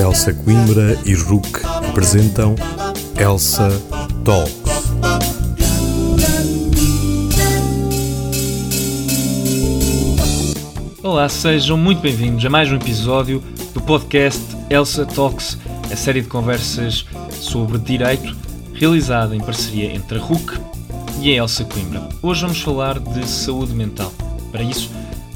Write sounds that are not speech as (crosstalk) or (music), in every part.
Elsa Coimbra e Rook apresentam Elsa Talks. Olá, sejam muito bem-vindos a mais um episódio do podcast Elsa Talks, a série de conversas sobre direito realizada em parceria entre a RUC e a Elsa Coimbra. Hoje vamos falar de saúde mental. Para isso,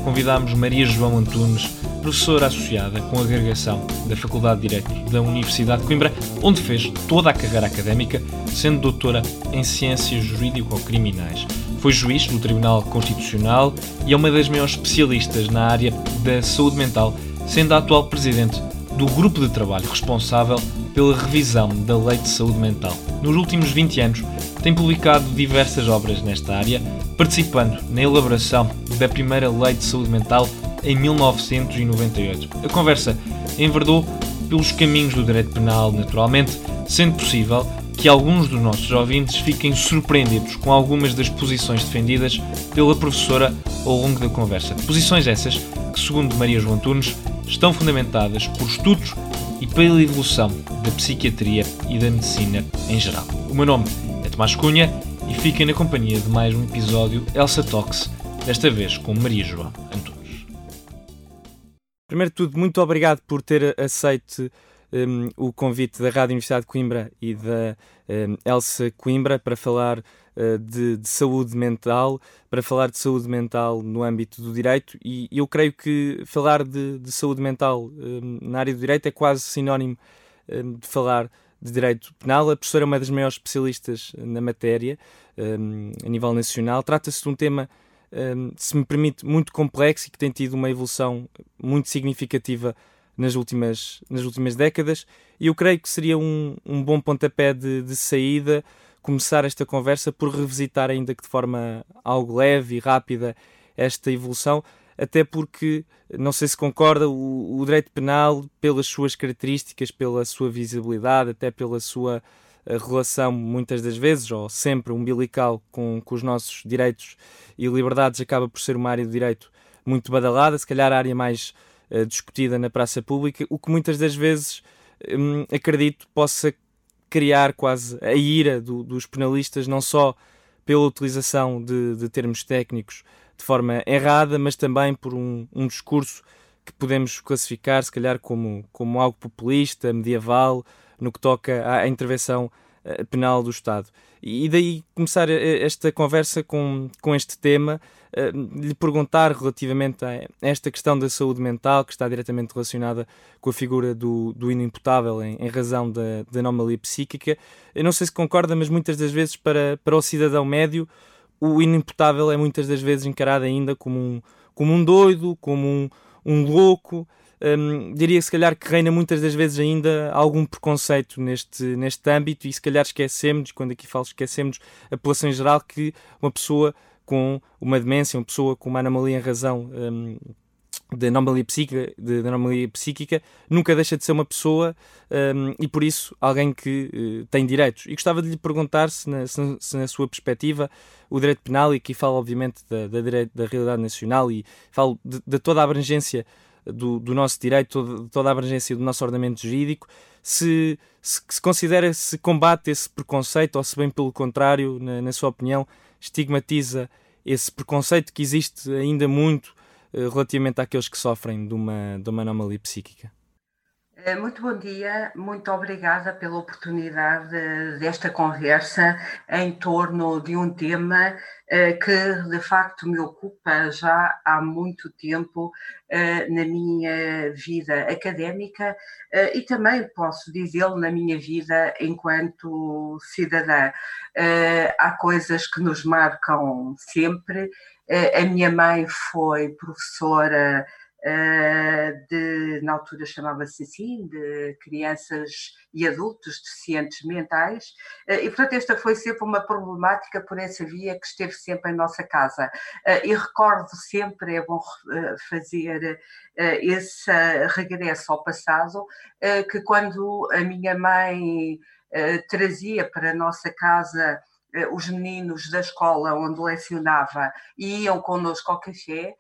convidámos Maria João Antunes, professora associada com agregação da Faculdade de Direito da Universidade de Coimbra, onde fez toda a carreira académica, sendo doutora em Ciências Jurídico-Criminais. Foi juiz do Tribunal Constitucional e é uma das maiores especialistas na área da saúde mental, sendo a atual presidente do grupo de trabalho responsável pela revisão da Lei de Saúde Mental. Nos últimos 20 anos, tem publicado diversas obras nesta área, participando na elaboração da primeira Lei de Saúde Mental em 1998. A conversa enverdou pelos caminhos do direito penal, naturalmente, sendo possível que alguns dos nossos ouvintes fiquem surpreendidos com algumas das posições defendidas pela professora ao longo da conversa. Posições essas que, segundo Maria João Tunes, estão fundamentadas por estudos e pela evolução da psiquiatria e da medicina em geral. O meu nome Tomás Cunha e fiquem na companhia de mais um episódio Elsa Talks, desta vez com Maria João Antunes. Primeiro de tudo, muito obrigado por ter aceito um, o convite da Rádio Universidade de Coimbra e da um, Elsa Coimbra para falar uh, de, de, saúde mental, para falar de saúde mental no âmbito do direito e eu creio que falar de, de saúde mental um, na área do direito é quase sinónimo hum, de falar de Direito Penal. A professora é uma das maiores especialistas na matéria um, a nível nacional. Trata-se de um tema, um, se me permite, muito complexo e que tem tido uma evolução muito significativa nas últimas, nas últimas décadas. E eu creio que seria um, um bom pontapé de, de saída começar esta conversa por revisitar, ainda que de forma algo leve e rápida, esta evolução até porque, não sei se concorda, o, o, direito penal, pelas suas características, pela sua visibilidade, até pela sua eh, relação, muitas das vezes, ou sempre umbilical com, com os nossos direitos e liberdades, acaba por ser uma área de direito muito badalada, se calhar a área mais uh, discutida na praça pública, o que muitas das vezes um, acredito possa criar quase a ira do, dos penalistas, não só pela utilização de, de termos técnicos de forma errada, mas também por um, um discurso que podemos classificar, se calhar, como, como algo populista, medieval, no que toca à, intervenção uh, penal do Estado. E, daí começar eh, esta conversa com, com este tema, uh, lhe perguntar relativamente a esta questão da saúde mental, que está diretamente relacionada com a figura do, do inimputável em, em razão da, da anomalia psíquica. Eu não sei se concorda, mas muitas das vezes para, para o cidadão médio o inimputável é muitas das vezes encarado ainda como um, como um doido, como um, um louco. Um, diria se calhar que reina muitas das vezes ainda algum preconceito neste, neste âmbito e se calhar esquecemos, quando aqui falo esquecemos a população em geral, que uma pessoa com uma demência, uma pessoa com uma anomalia em razão um, de anomalia psíquica, de, anomalia psíquica nunca deixa de ser uma pessoa um, e por isso alguém que uh, tem direitos. E gostava de lhe perguntar se na, se, se na, sua perspectiva o direito penal, e aqui falo obviamente da, da, direito, da realidade nacional e falo de, de toda a abrangência do, do nosso direito, de toda a abrangência do nosso ordenamento jurídico, se, se, se, considera, se combate esse preconceito ou se bem pelo contrário, na, na sua opinião, estigmatiza esse preconceito que existe ainda muito relativamente àqueles que sofrem de uma, de uma anomalia psíquica. Eh, muito bom dia, muito obrigada pela oportunidade desta conversa em torno de um tema eh, que de facto me ocupa já há muito tempo na minha vida académica e também posso dizê-lo na minha vida enquanto cidadã. Há coisas que nos marcam sempre a minha mãe foi professora de, na altura chamava-se assim, de crianças e adultos deficientes mentais, e portanto esta foi sempre uma problemática por essa via que esteve sempre em nossa casa. E recordo sempre, é bom fazer esse regresso ao passado, que quando a minha mãe trazia para a nossa casa os meninos da escola onde lecionava iam connosco ao café,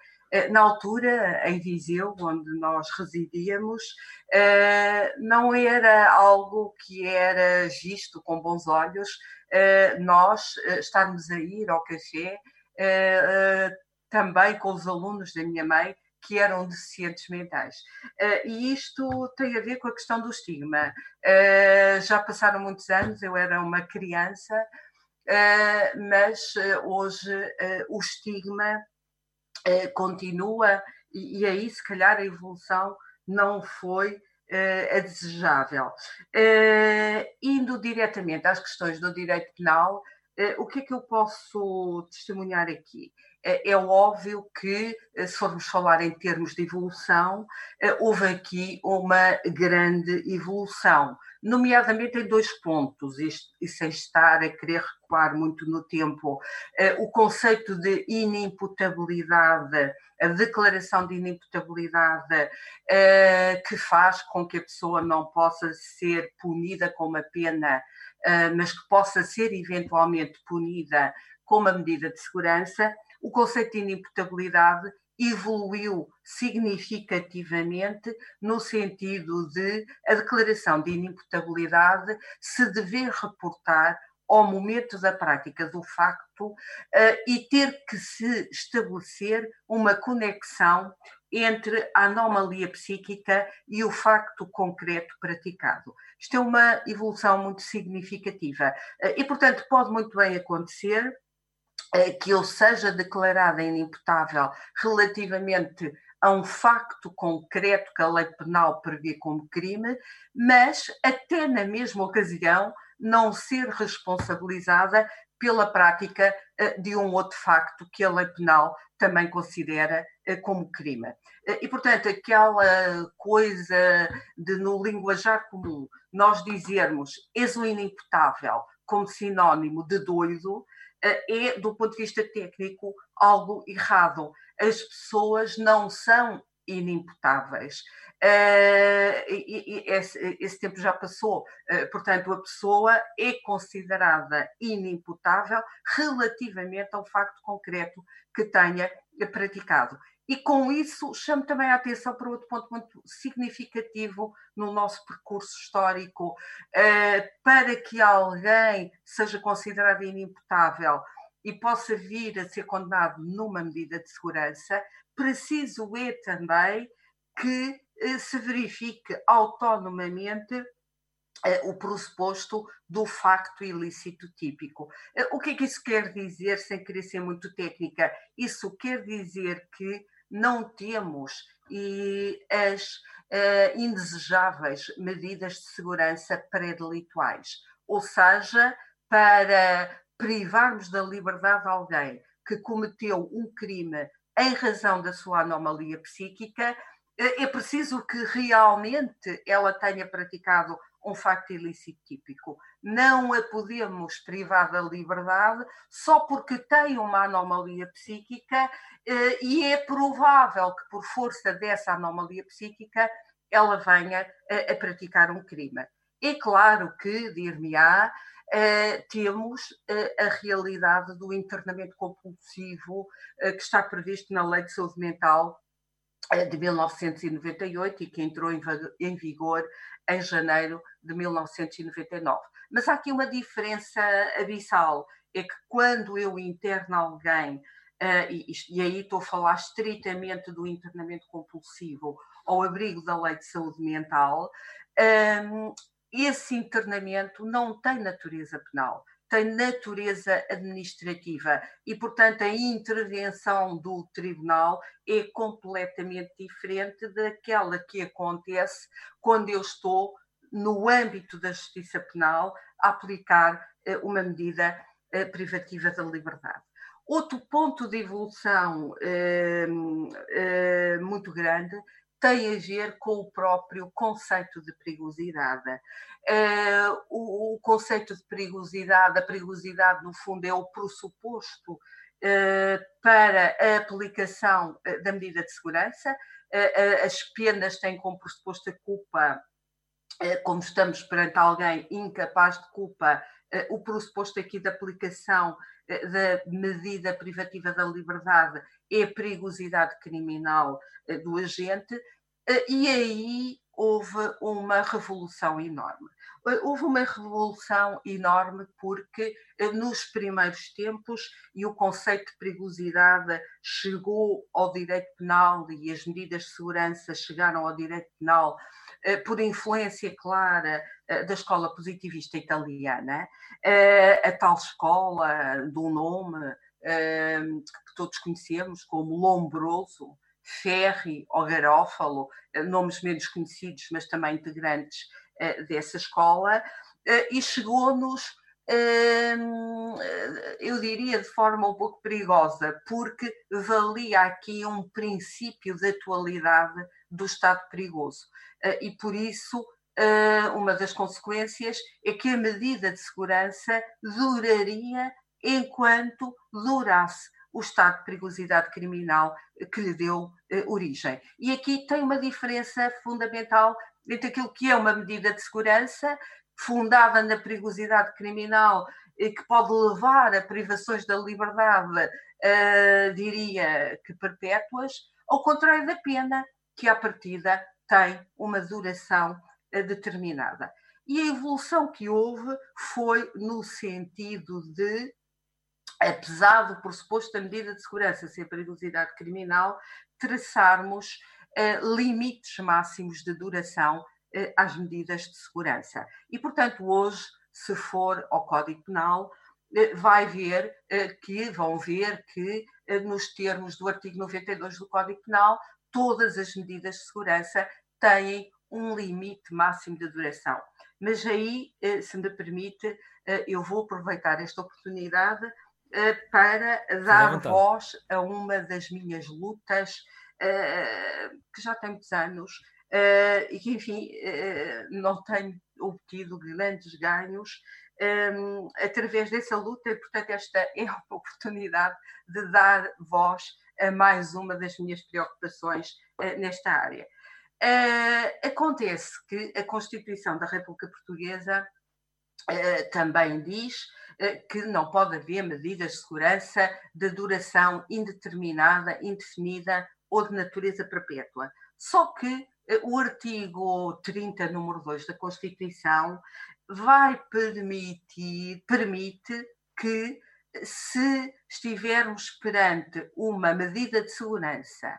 na altura, em Viseu, onde nós residíamos, não era algo que era visto com bons olhos nós estarmos a ir ao café também com os alunos da minha mãe que eram deficientes mentais. E isto tem a ver com a questão do estigma. Já passaram muitos anos, eu era uma criança, mas hoje o estigma continua, e, e, aí, se calhar, a evolução não foi a desejável. indo diretamente às questões do direito penal, o que é que eu posso testemunhar aqui? É, é óbvio que, eh, se formos falar em termos de evolução, eh, houve aqui uma grande evolução, nomeadamente em dois pontos, e sem estar a querer recuar muito no tempo. Eh, o conceito de inimputabilidade, a declaração de inimputabilidade, que faz com que a pessoa não possa ser punida com uma pena, mas que possa ser eventualmente punida com uma medida de segurança o conceito de inimputabilidade evoluiu significativamente no sentido de a declaração de inimputabilidade se dever reportar ao momento da prática do facto uh, e ter que se estabelecer uma conexão entre a anomalia psíquica e o facto concreto praticado. Isto é uma evolução muito significativa uh, e, portanto, pode muito bem acontecer que eu seja declarada inimputável relativamente a um facto concreto que a lei penal prevê como crime, mas até na mesma ocasião não ser responsabilizada pela prática eh, de um outro facto que a lei penal também considera eh, como crime. E, portanto, aquela coisa de no linguajar comum nós dizermos és um inimputável como sinónimo de doido, eh, é, do ponto de vista técnico, algo errado. As pessoas não são inimputáveis. E esse, tempo já passou, uh, portanto, a pessoa é considerada inimputável relativamente ao facto concreto que tenha praticado. E com isso chamo também a atenção para outro ponto muito significativo no nosso percurso histórico. Uh, para que alguém seja considerado inimputável e possa vir a ser condenado numa medida de segurança, preciso é também que uh, se verifique autonomamente uh, o pressuposto do facto ilícito típico. O que é que isso quer dizer, sem querer ser muito técnica? Isso quer dizer que não temos e as uh, indesejáveis medidas de segurança pré-delituais, ou seja, para privarmos da liberdade alguém que cometeu um crime em razão da sua anomalia psíquica, eh, é preciso que realmente ela tenha praticado um facto ilícito típico. Não a podemos privar da liberdade só porque tem uma anomalia psíquica eh, e é provável que, por força dessa anomalia psíquica, ela venha a, a praticar um crime. É claro que, dir-me-á, Uh, temos uh, a realidade do internamento compulsivo que está previsto na Lei de Saúde Mental de 1998 e que entrou em, vigor em janeiro de 1999. Mas há aqui uma diferença abissal, é que quando eu interno alguém, uh, e, e, aí estou a falar estritamente do internamento compulsivo ao abrigo da lei de saúde mental, ehm, esse internamento não tem natureza penal tem natureza administrativa e, portanto, a intervenção do tribunal é completamente diferente daquela que acontece quando eu estou no âmbito da justiça penal a aplicar eh, uma medida eh, privativa da liberdade. Outro ponto de evolução eh, muito grande tem a ver com o próprio conceito de perigosidade. Uh, o, o, conceito de perigosidade, a perigosidade, no fundo, é o pressuposto uh, para a aplicação uh, da medida de segurança. as penas têm como pressuposto a culpa, como estamos perante alguém incapaz de culpa, o pressuposto aqui da aplicação da medida privativa da liberdade é a perigosidade criminal do agente, e aí houve uma revolução enorme. Houve uma revolução enorme porque nos primeiros tempos, e o conceito de perigosidade chegou ao direito penal e as medidas de segurança chegaram ao direito penal eh, por influência clara eh, da escola positivista italiana, eh, a tal escola do nome que todos conhecemos como Lombroso, Ferri ou Garófalo, nomes menos conhecidos, mas também integrantes dessa escola, e chegou-nos eu diria de forma um pouco perigosa, porque valia aqui um princípio de atualidade do estado perigoso. Eh, e por isso, eh, uma das consequências é que a medida de segurança duraria enquanto durasse o estado de perigosidade criminal que lhe deu eh, origem. E aqui tem uma diferença fundamental entre aquilo que é uma medida de segurança fundada na perigosidade criminal e que pode levar a privações da liberdade, uh, diria que perpétuas, ao contrário da pena, que à partida tem uma duração uh, determinada. E a evolução que houve foi no sentido de, apesar do pressuposto da medida de segurança ser perigosidade criminal, traçarmos uh, limites máximos de duração eh, às medidas de segurança. E, portanto, hoje, se for ao Código Penal, eh, vai ver eh, que, vão ver que, nos termos do artigo 92 do Código Penal, todas as medidas de segurança têm um limite máximo de duração. Mas aí, se me permite, eu vou aproveitar esta oportunidade para dar voz a uma das minhas lutas, que já tem muitos anos, uh, e que, enfim, não tem obtido grandes ganhos um, através dessa luta, e, portanto, esta é a (laughs) oportunidade de dar voz a mais uma das minhas preocupações nesta área. acontece que a Constituição da República Portuguesa também diz que não pode haver medidas de segurança de duração indeterminada, indefinida ou de natureza perpétua. Só que o artigo 30, número 2 da Constituição, vai permitir, permite que, se estivermos perante uma medida de segurança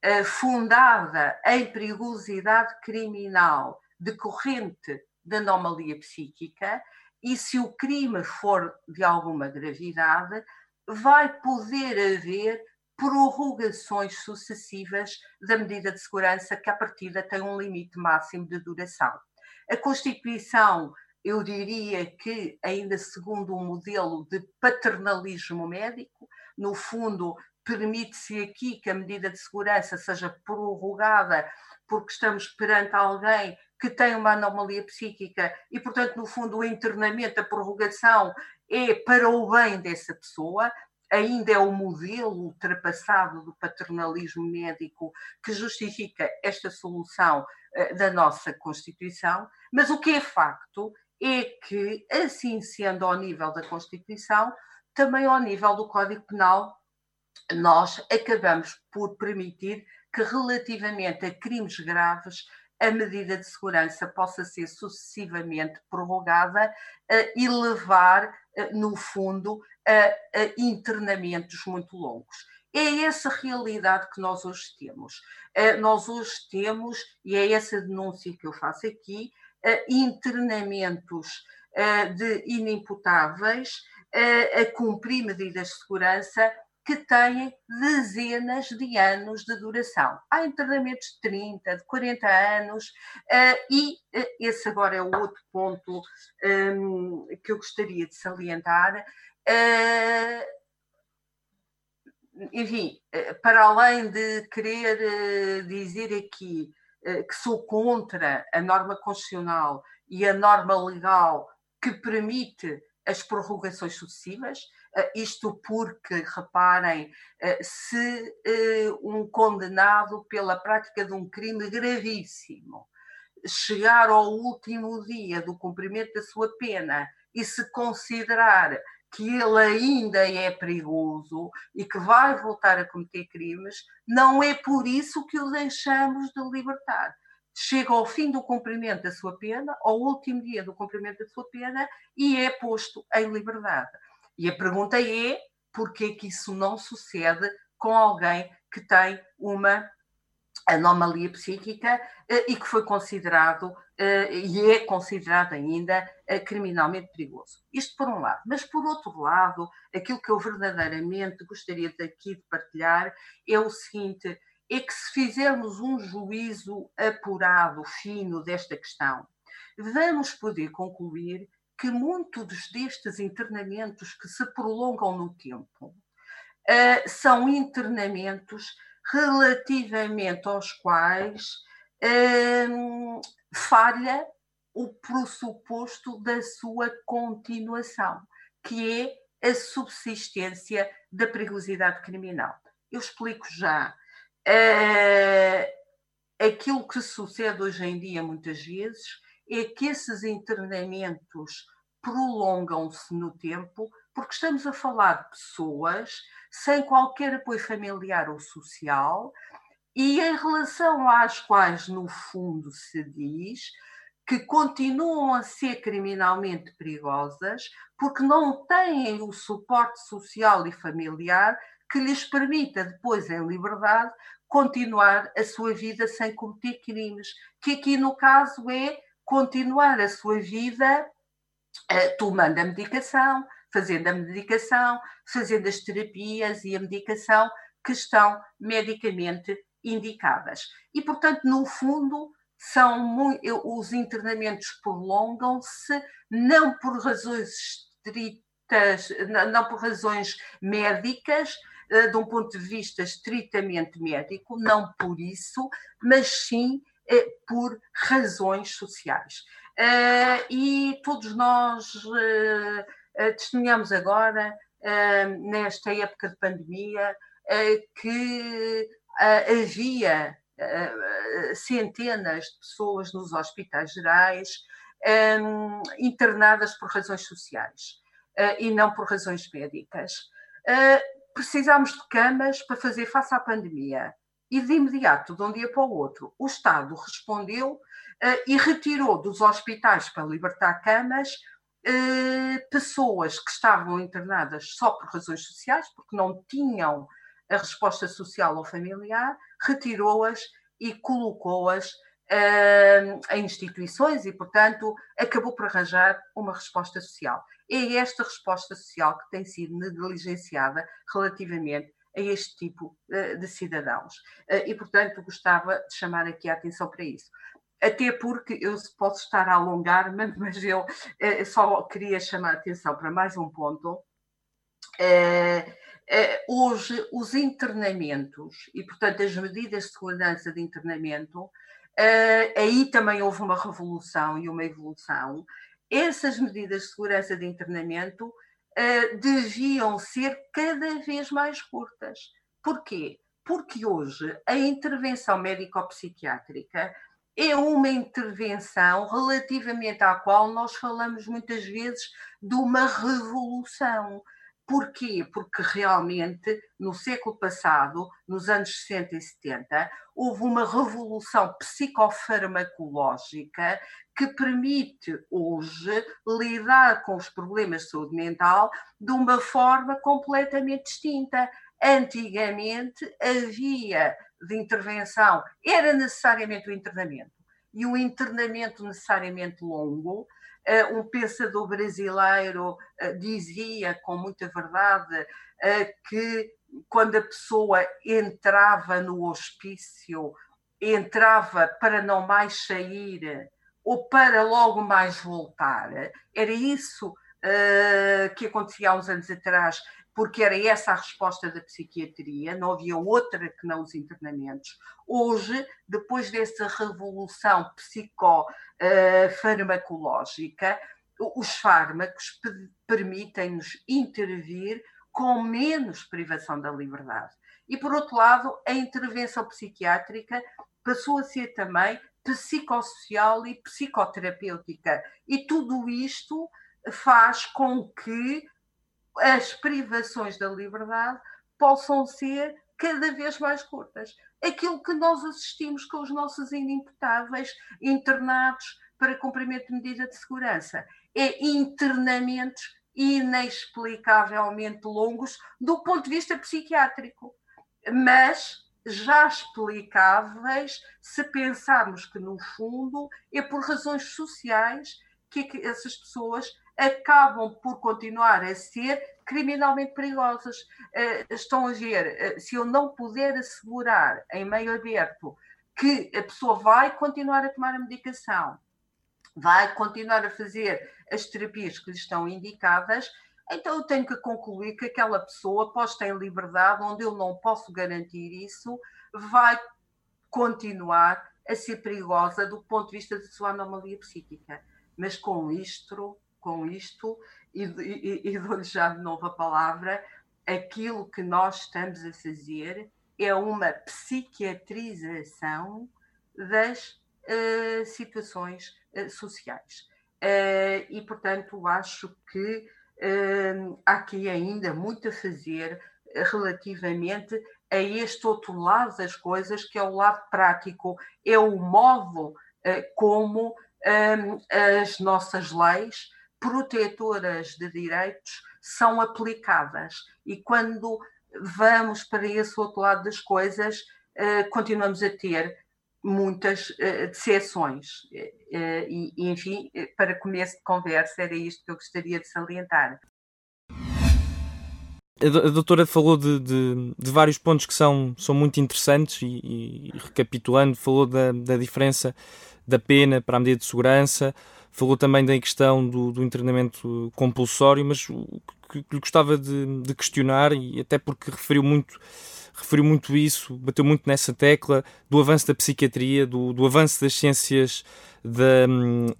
eh, fundada em perigosidade criminal decorrente de anomalia psíquica, e se o crime for de alguma gravidade, vai poder haver prorrogações sucessivas da medida de segurança que, à partida, tem um limite máximo de duração. A Constituição, eu diria que, ainda segundo um modelo de paternalismo médico, no fundo, permite-se aqui que a medida de segurança seja prorrogada porque estamos perante alguém que tem uma anomalia psíquica e, portanto, no fundo, o internamento, a prorrogação é para o bem dessa pessoa, ainda é o modelo ultrapassado do paternalismo médico que justifica esta solução uh, da nossa Constituição, mas o que é facto é que, assim sendo ao nível da Constituição, também ao nível do Código Penal, nós acabamos por permitir que, relativamente a crimes graves, a medida de segurança possa ser sucessivamente prorrogada uh, e levar, uh, no fundo, a, a internamentos muito longos. É essa realidade que nós hoje temos. Uh, nós hoje temos, e é essa denúncia que eu faço aqui, internamentos de inimputáveis a cumprir medidas de segurança que têm dezenas de anos de duração. Há internamentos de 30, de 40 anos, uh, e uh, esse agora é o outro ponto um, que eu gostaria de salientar. Uh, enfim, para além de querer dizer aqui que sou contra a norma constitucional e a norma legal que permite as prorrogações sucessivas, eh, isto porque, reparem, eh, se eh, um condenado pela prática de um crime gravíssimo chegar ao último dia do cumprimento da sua pena e se considerar que ele ainda é perigoso e que vai voltar a cometer crimes, não é por isso que o deixamos de libertar. Chega ao fim do cumprimento da sua pena, ao último dia do cumprimento da sua pena, e é posto em liberdade. E a pergunta é: por que isso não sucede com alguém que tem uma anomalia psíquica eh, e que foi considerado eh, e é considerado ainda eh, criminalmente perigoso. Isto por um lado. Mas por outro lado, aquilo que eu verdadeiramente gostaria daqui de partilhar é o seguinte: é que se fizermos um juízo apurado, fino desta questão, vamos poder concluir que muitos destes internamentos que se prolongam no tempo são internamentos relativamente aos quais hum, falha o pressuposto da sua continuação, que é a subsistência da perigosidade criminal. Eu explico já. Uh, aquilo que sucede hoje em dia, muitas vezes, é que esses internamentos prolongam-se no tempo, porque estamos a falar de pessoas sem qualquer apoio familiar ou social, e em relação às quais, no fundo, se diz que continuam a ser criminalmente perigosas porque não têm o suporte social e familiar que lhes permita, depois, em liberdade, continuar a sua vida sem cometer crimes. Que aqui, no caso, é continuar a sua vida uh, tomando a medicação, fazendo a medicação, fazendo as terapias e a medicação que estão medicamente indicadas. E, portanto, no fundo, são muito, os internamentos prolongam-se não por razões estritas, não por razões médicas, eh, de um ponto de vista estritamente médico, não por isso, mas sim eh, por razões sociais. Eh, e todos nós eh, testemunhamos agora, eh, nesta época de pandemia, eh, que havia centenas de pessoas nos hospitais gerais internadas por razões sociais e não por razões médicas. Precisámos de camas para fazer face à pandemia. E de imediato, de um dia para o outro, o Estado respondeu e retirou dos hospitais para libertar camas eh, pessoas que estavam internadas só por razões sociais, porque não tinham a resposta social ou familiar, retirou-as e colocou-as uh, em instituições e, portanto, acabou por arranjar uma resposta social. É esta resposta social que tem sido negligenciada relativamente a este tipo uh, de cidadãos. Uh, e, portanto, gostava de chamar aqui a atenção para isso até porque eu posso estar a alongar, (laughs) mas eu eh, só queria chamar a atenção para mais um ponto. Eh, eh, hoje, os internamentos e, portanto, as medidas de segurança de internamento, aí também houve uma revolução e uma evolução. Essas medidas de segurança de internamento deviam ser cada vez mais curtas. Porquê? Porque hoje a intervenção médico-psiquiátrica é uma intervenção relativamente à qual nós falamos muitas vezes de uma revolução. Porquê? Porque realmente no século passado, nos anos 60 e 70, houve uma revolução psicofarmacológica que permite hoje lidar com os problemas de saúde mental de uma forma completamente distinta. Antigamente havia de intervenção era necessariamente o internamento. E o internamento necessariamente longo, um pensador brasileiro eh, dizia com muita verdade eh, que quando a pessoa entrava no hospício, entrava para não mais sair ou para logo mais voltar. Era isso que acontecia há uns anos atrás porque era essa a resposta da psiquiatria, não havia outra que não os internamentos. Hoje, depois dessa revolução psicofarmacológica, os fármacos permitem-nos intervir com menos privação da liberdade. E, por outro lado, a intervenção psiquiátrica passou a ser também psicossocial e psicoterapêutica. E tudo isto faz com que as privações da liberdade possam ser cada vez mais curtas. Aquilo que nós assistimos com os nossos inimputáveis internados para cumprimento de medida de segurança é internamentos inexplicavelmente longos do ponto de vista psiquiátrico, mas já explicáveis se pensarmos que, no fundo, é por razões sociais que essas pessoas acabam por continuar a ser criminalmente perigosas. Uh, estão a ver, uh, se eu não puder assegurar em meio aberto que a pessoa vai continuar a tomar a medicação, vai continuar a fazer as terapias que lhe estão indicadas, então eu tenho que concluir que aquela pessoa posta em liberdade, onde eu não posso garantir isso, vai continuar a ser perigosa do ponto de vista da sua anomalia psíquica. Mas com isto, com isto, e, e, e dou-lhe já de novo a palavra, aquilo que nós estamos a fazer é uma psiquiatrização das uh, situações uh, sociais. Uh, e, portanto, acho que há aqui ainda muito a fazer relativamente a este outro lado das coisas, que é o lado prático, é o modo como as nossas leis protetoras de direitos são aplicadas. E quando vamos para esse outro lado das coisas, continuamos a ter muitas uh, decepções. Uh, e, enfim, para começo de conversa, era isto que eu gostaria de salientar. A doutora falou de, de, de, vários pontos que são, são muito interessantes e, e recapitulando, falou da, da, diferença da pena para a medida de segurança, falou também da questão do, do internamento compulsório, mas o que, que gostava de, de questionar, e até porque referiu muito referiu muito isso, bateu muito nessa tecla do avanço da psiquiatria, do, do avanço das ciências da,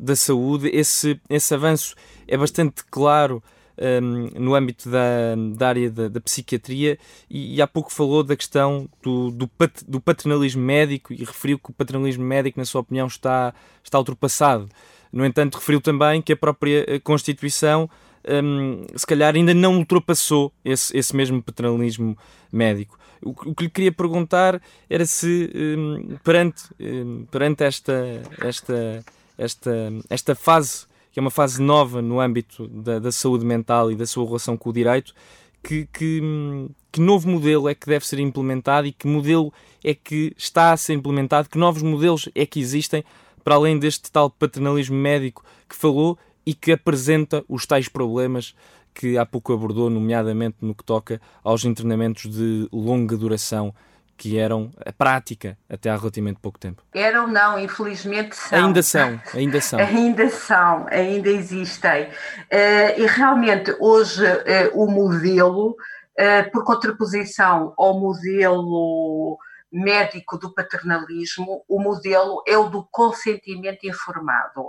da saúde. Esse, esse avanço é bastante claro um, no âmbito da, da área da, da psiquiatria e, e, há pouco falou da questão do, do, pat, do, paternalismo médico e referiu que o paternalismo médico, na sua opinião, está, está ultrapassado. No entanto, referiu também que a própria eh, Constituição um, se calhar ainda não ultrapassou esse, esse mesmo paternalismo médico. O, o, que lhe queria perguntar era se um, perante, um, perante esta, esta, esta, esta fase, que é uma fase nova no âmbito da, da saúde mental e da sua relação com o direito, que, que, hum, que, novo modelo é que deve ser implementado e que modelo é que está a ser implementado, que novos modelos é que existem para além deste tal paternalismo médico que falou e que apresenta os tais problemas que há pouco abordou, nomeadamente no que toca aos internamentos de longa duração que eram a prática até há relativamente pouco tempo. Eram não, infelizmente são. Ainda são, ainda são. (laughs) ainda são, ainda existem. Uh, e realmente hoje uh, o modelo, uh, por contraposição ao modelo médico do paternalismo, o modelo é o do consentimento informado.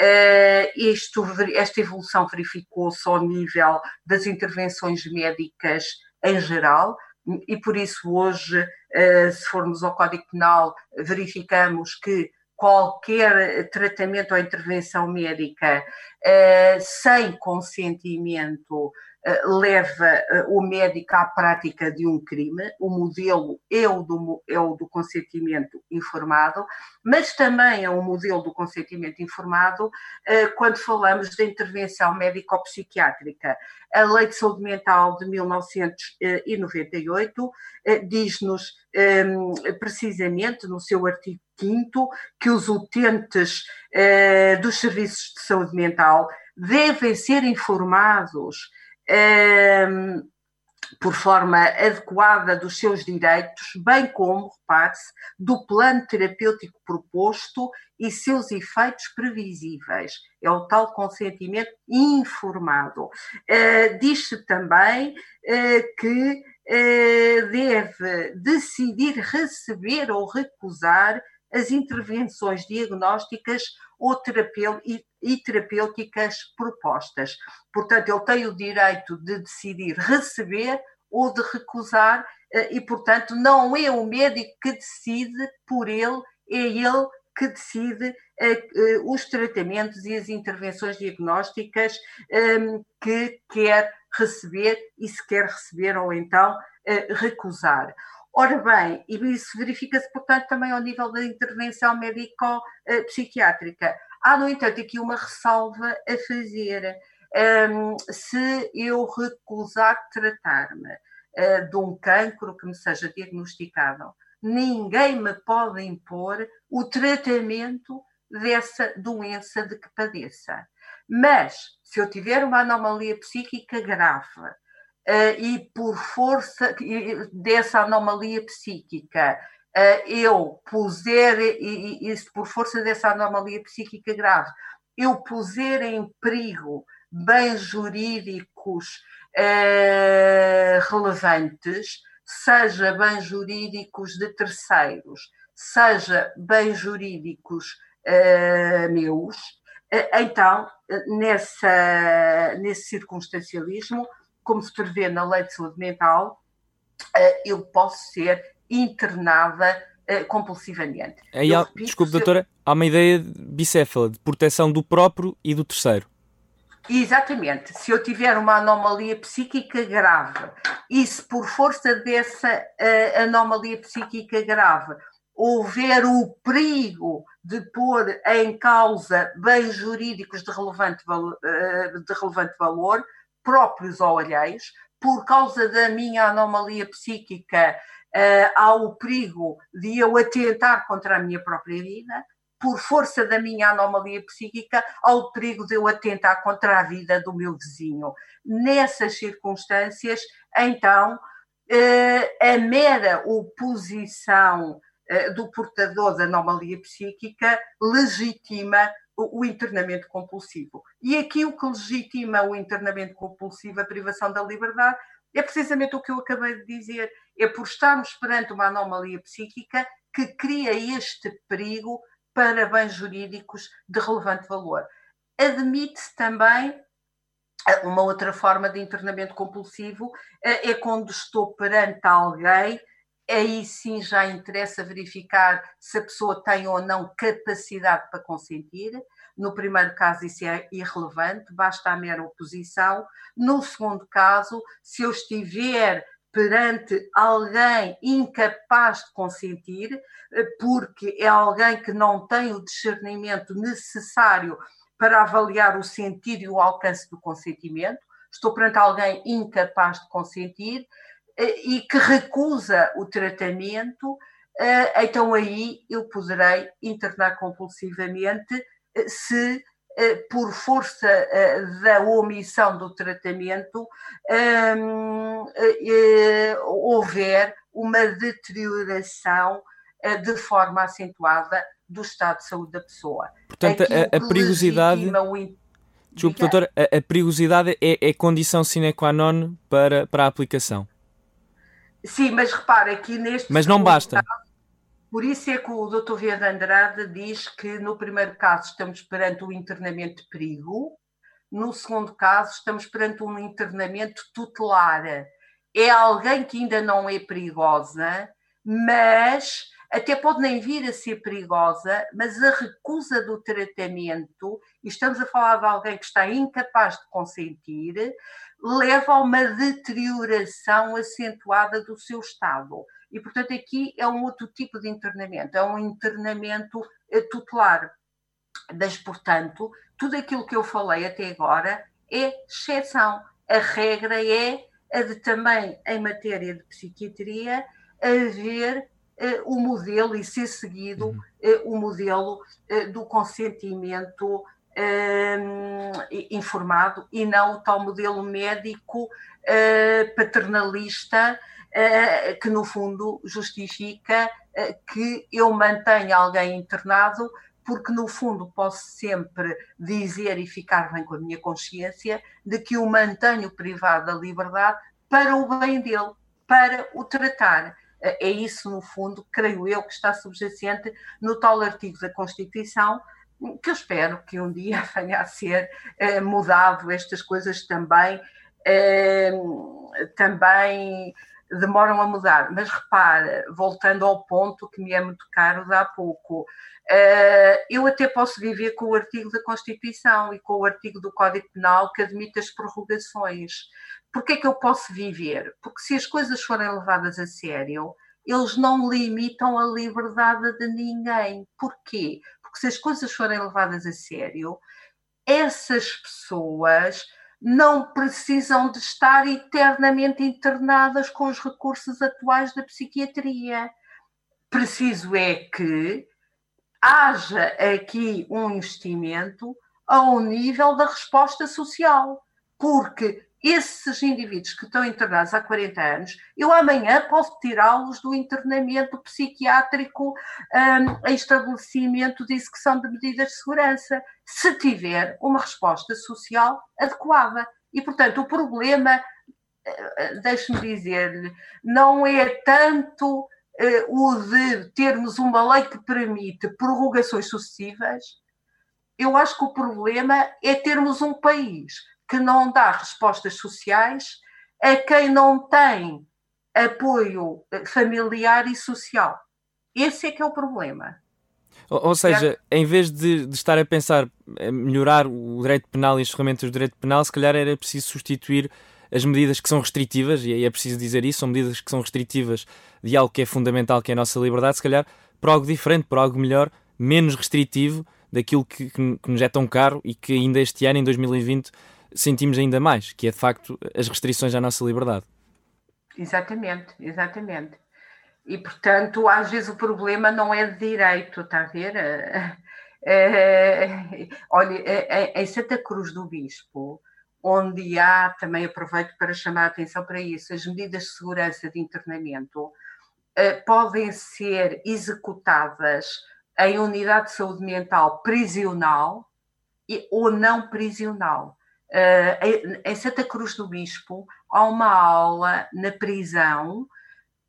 Uh, isto, esta evolução verificou-se ao nível das intervenções médicas em geral, e por isso hoje, uh, se formos ao Código Penal, verificamos que qualquer tratamento ou intervenção médica uh, sem consentimento leva eh, o médico à prática de um crime, o modelo é o, do, é o do consentimento informado, mas também é o modelo do consentimento informado eh, quando falamos da intervenção médico-psiquiátrica. A Lei de Saúde Mental de 1998 diz-nos precisamente no seu artigo 5 que os utentes dos serviços de saúde mental devem ser informados Ehm, por forma adequada dos seus direitos, bem como, repare-se, do plano terapêutico proposto e seus efeitos previsíveis. É o tal consentimento informado. Uh, Diz-se também uh, que uh, deve decidir receber ou recusar as intervenções diagnósticas ou e terapêuticas propostas. Portanto, ele tem o direito de decidir receber ou de recusar, eh, e, portanto, não é o médico que decide por ele, é ele que decide uh, uh, os tratamentos e as intervenções diagnósticas ehm, que quer receber e se quer receber ou então recusar. Ora bem, e isso verifica-se, portanto, também ao nível da intervenção médico-psiquiátrica. Há, no entanto, aqui uma ressalva a fazer. Um, se eu recusar tratar-me uh, de um cancro que me seja diagnosticado, ninguém me pode impor o tratamento dessa doença de que padeça. Mas, se eu tiver uma anomalia psíquica grave uh, e por força dessa anomalia psíquica eu puser, e, e por força dessa anomalia psíquica grave, eu puser em perigo bens jurídicos uh, relevantes, seja bens jurídicos de terceiros, seja bens jurídicos uh, meus, então, nessa, nesse circunstancialismo, como se prevê na Lei de Saúde Mental, eu posso ser internada compulsivamente. Aí, há, desculpe, doutora, há uma ideia bicéfala de proteção do próprio e do terceiro. Exatamente. Se eu tiver uma anomalia psíquica grave e se por força dessa uh, anomalia psíquica grave houver o perigo de pôr em causa bens jurídicos de relevante, valor, uh, de relevante valor, próprios ou alheios, por causa da minha anomalia psíquica, uh, há o perigo de eu atentar contra a minha própria vida, por força da minha anomalia psíquica, ao perigo de eu atentar contra a vida do meu vizinho. Nessas circunstâncias, então, eh, a mera oposição eh, do portador da anomalia psíquica legitima o internamento compulsivo. E aqui o que legitima o internamento compulsivo, a privação da liberdade, é precisamente o que eu acabei de dizer. É por estarmos perante uma anomalia psíquica que cria este perigo para bens jurídicos de relevante valor. Admite-se também eh, uma outra forma de internamento compulsivo eh, é quando estou perante alguém, aí sim já interessa verificar se a pessoa tem ou não capacidade para consentir. No primeiro caso, isso é irrelevante, basta a mera oposição. No segundo caso, se eu estiver perante alguém incapaz de consentir, eh, porque é alguém que não tem o discernimento necessário para avaliar o sentido e o alcance do consentimento. Estou perante alguém incapaz de consentir eh, e que recusa o tratamento, eh, então aí eu poderei internar compulsivamente se por força eh, da omissão do tratamento, ehm, eh, houver uma deterioração de forma acentuada do estado de saúde da pessoa. Portanto, a, a, perigosidade. Desculpe, doutor, a, a perigosidade é, é, condição sine qua non para, para a aplicação. Sim, mas repare aqui neste. Mas não basta. Caso, por isso é que o Dr. De Andrade diz que no primeiro caso estamos perante o internamento de perigo, no segundo caso estamos perante um internamento tutelar. É alguém que ainda não é perigosa, mas até pode nem vir a ser perigosa, mas a recusa do tratamento, e estamos a falar de alguém que está incapaz de consentir, leva a uma deterioração acentuada do seu estado. E, portanto, aqui é um outro tipo de internamento, é um internamento eh, tutelar. Mas, portanto, tudo aquilo que eu falei até agora é exceção. A regra é a de também, em matéria de psiquiatria, haver uh, o modelo e ser seguido uh, o modelo uh, do consentimento informado e não o tal modelo médico paternalista que no fundo justifica eh, que eu mantenha alguém internado porque no fundo posso sempre dizer e ficar bem com a minha consciência de que o mantenho privado da liberdade para o bem dele, para o tratar. Eh, é isso, no fundo, creio eu, que está subjacente no tal artigo da Constituição, que eu espero que um dia (laughs) venha a ser mudado, estas coisas também, também demoram a mudar. Mas repara, voltando ao ponto que me é muito caro de há pouco, eh, eu até posso viver com o artigo da Constituição e com o artigo do Código Penal que admite as prorrogações. Porque é que eu posso viver? Porque se as coisas forem levadas a sério, eles não limitam a liberdade de ninguém. Porquê? Porque se as coisas forem levadas a sério, essas pessoas não precisam de estar eternamente internadas com os recursos atuais da psiquiatria. Preciso é que haja aqui um investimento ao nível da resposta social, porque esses indivíduos que estão internados há 40 anos, eu amanhã posso tirá-los do internamento psiquiátrico um, em estabelecimento de execução de medidas de segurança, se tiver uma resposta social adequada. E, portanto, o problema, eh, eh, deixe-me dizer-lhe, não é tanto uh, o de termos uma lei que permite prorrogações sucessivas, eu acho que o problema é termos um país que não dá respostas sociais a quem não tem apoio familiar e social. Esse é que é o problema. Ou, ou seja, em vez de, de, estar a pensar melhorar o direito penal e as ferramentas do direito penal, se calhar era preciso substituir as medidas que são restritivas, e é preciso dizer isso, são medidas que são restritivas de algo que é fundamental, que é a nossa liberdade, se calhar para algo diferente, para algo melhor, menos restritivo daquilo que, que, que nos é tão caro e que ainda este ano, em 2020, sentimos ainda mais, que é de facto as restrições à nossa liberdade. Exatamente, exatamente. E portanto, às vezes o problema não é de direito, está a ver? É, olha, em Santa Cruz do Bispo, onde há, também aproveito para chamar a atenção para isso, as medidas de segurança de internamento podem ser executadas em unidade de saúde mental prisional ou não prisional. Uh, em Santa Cruz do Bispo há uma aula na prisão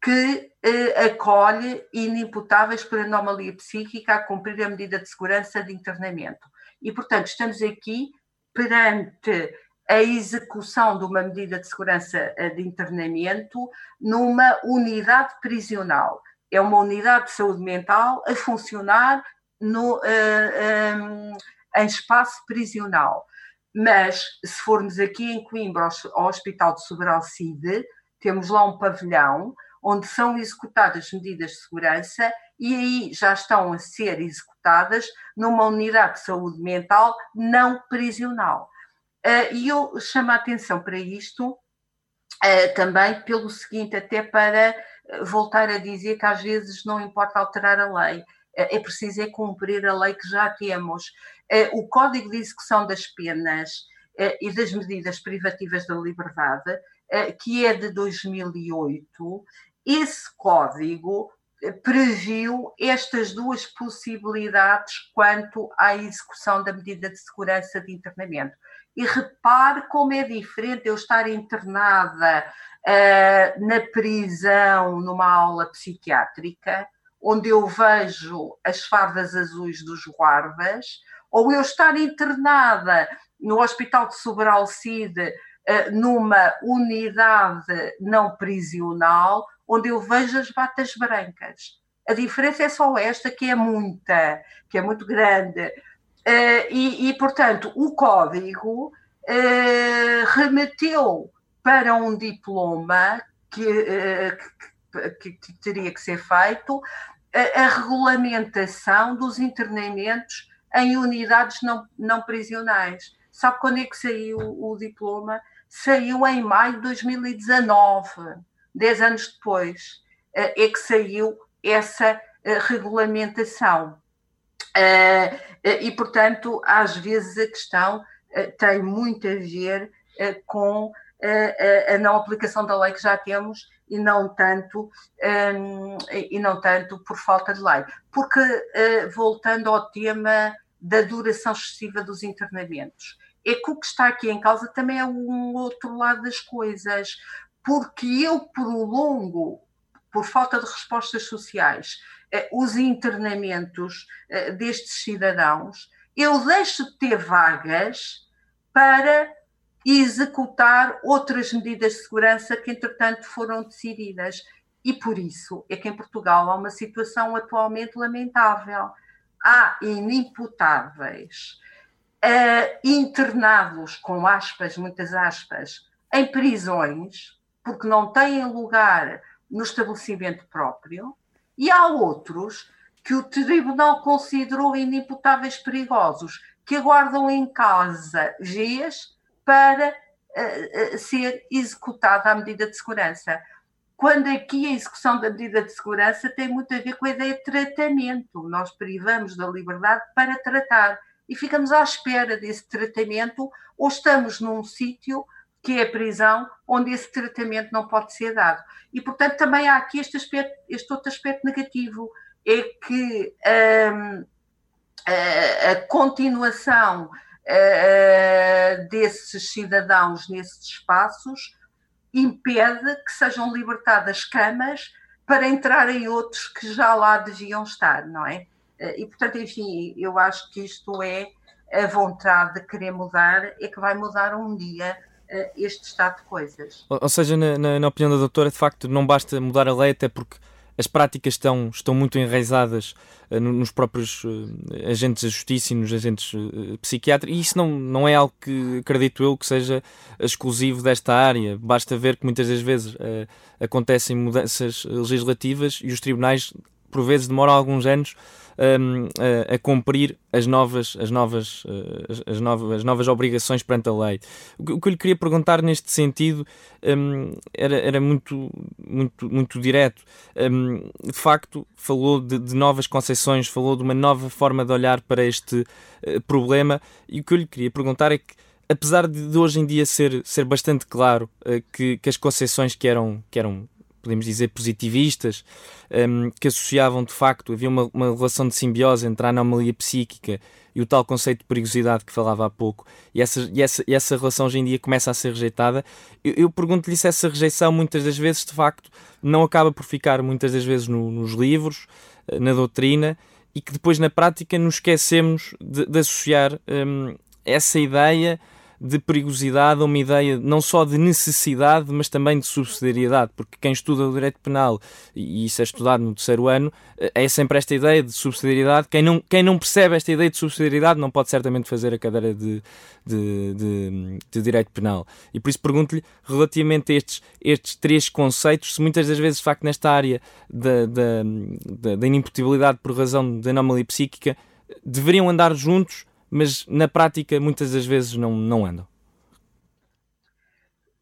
que uh, acolhe inimputáveis por anomalia psíquica a cumprir a medida de segurança de internamento. E, portanto, estamos aqui perante a execução de uma medida de segurança eh, de internamento numa unidade prisional. É uma unidade de saúde mental a funcionar no, uh, um, em espaço prisional. Mas, se formos aqui em Coimbra, ao Hospital de Sobralcide, temos lá um pavilhão onde são executadas medidas de segurança e aí já estão a ser executadas numa unidade de saúde mental não prisional. Uh, e eu chamo a atenção para isto uh, também pelo seguinte, até para voltar a dizer que às vezes não importa alterar a lei, é preciso é cumprir a lei que já temos. Eh, o Código de Execução das Penas eh, e das Medidas Privativas da Liberdade, eh, que é de 2008, esse código previu estas duas possibilidades quanto à execução da medida de segurança de internamento. E repare como é diferente eu estar internada uh, na prisão, numa aula psiquiátrica, onde eu vejo as fardas azuis dos guardas, ou eu estar internada no Hospital de Sobralcide eh, numa unidade não prisional, onde eu vejo as batas brancas. A diferença é só esta, que é muita, que é muito grande. Eh, e, e portanto, o código eh, remeteu para um diploma que, que, que teria que ser feito a regulamentação dos internamentos em unidades não, não prisionais. Sabe quando é que saiu o diploma? Saiu em maio de 2019, dez anos depois, eh, é que saiu essa eh, regulamentação. Eh, e, portanto, às vezes a questão tem muito a ver com a não aplicação da lei que já temos e não tanto um, e não tanto por falta de lei. Porque uh, voltando ao tema da duração excessiva dos internamentos, é que o que está aqui em causa também é um outro lado das coisas, porque eu prolongo por falta de respostas sociais uh, os internamentos uh, destes cidadãos, eu deixo de ter vagas para executar outras medidas de segurança que, entretanto, foram decididas. E por isso é que em Portugal há uma situação atualmente lamentável. Há inimputáveis uh, internados, com aspas, muitas aspas, em prisões, porque não têm lugar no estabelecimento próprio, e há outros que o tribunal considerou inimputáveis perigosos, que aguardam em casa dias para uh, uh, ser executada a medida de segurança. Quando aqui a execução da medida de segurança tem muito a ver com a ideia de tratamento. Nós privamos da liberdade para tratar e ficamos à espera desse tratamento ou estamos num sítio que é a prisão, onde esse tratamento não pode ser dado. E, portanto, também há aqui este, aspecto, este outro aspecto negativo, é que um, a, a, continuação uh, desses cidadãos nesses espaços impede que sejam libertadas camas para entrarem outros que já lá deviam estar, não é? E, portanto, enfim, eu acho que isto é a vontade de querer mudar, é que vai mudar um dia este estado de coisas. Ou, seja, na, na, na, opinião da doutora, de facto, não basta mudar a lei, até porque as práticas estão, estão muito enraizadas uh, nos próprios uh, agentes da justiça e nos agentes uh, psiquiátricos, e isso não, não é algo que acredito eu que seja exclusivo desta área. Basta ver que muitas das vezes acontecem mudanças legislativas e os tribunais, por vezes, demoram alguns anos um, a, a, cumprir as novas, as, novas, as, as, novas, as novas obrigações perante a lei. O que, o que eu lhe queria perguntar neste sentido um, era, era muito, muito, muito direto. Um, de facto, falou de, de, novas concessões, falou de uma nova forma de olhar para este uh, problema, e o que eu lhe queria perguntar é que apesar de, hoje em dia ser, ser bastante claro uh, que, que as concessões que eram, que eram podemos dizer, positivistas, um, que associavam de facto, havia uma, uma, relação de simbiose entre a anomalia psíquica e o tal conceito de perigosidade que falava há pouco, e essa, e essa, e essa relação hoje em dia começa a ser rejeitada. Eu, eu pergunto-lhe se essa rejeição, muitas das vezes, de facto, não acaba por ficar, muitas das vezes, no, nos livros, eh, na doutrina, e que depois, na prática, nos esquecemos de, de associar um, essa ideia de perigosidade uma ideia não só de necessidade, mas também de subsidiariedade, porque quem estuda o direito penal, e isso é estudado no terceiro ano, é sempre esta ideia de subsidiariedade. Quem não, quem não percebe esta ideia de subsidiariedade não pode certamente fazer a cadeira de, de, de, de direito penal. E por isso pergunto-lhe, relativamente a estes, estes três conceitos, se muitas das vezes, de facto, nesta área da, da, da, da inimputibilidade por razão de anomalia psíquica, deveriam andar juntos mas na prática muitas das vezes não, não andam.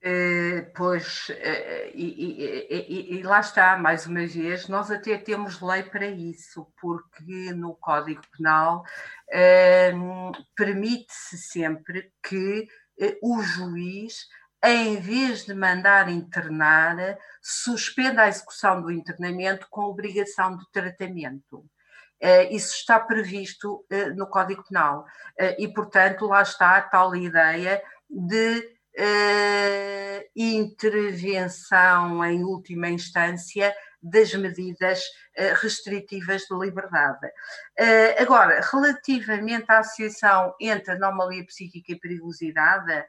Uh, pois, uh, e, e, e, lá está, mais uma vez, nós até temos lei para isso, porque no Código Penal uh, permite-se sempre que o juiz, em vez de mandar internar, suspenda a execução do internamento com obrigação de tratamento. Eh, isso está previsto eh, no Código Penal. Eh, e, portanto, lá está a tal ideia de intervenção em última instância das medidas restritivas de liberdade. Agora, relativamente à associação entre anomalia psíquica e perigosidade,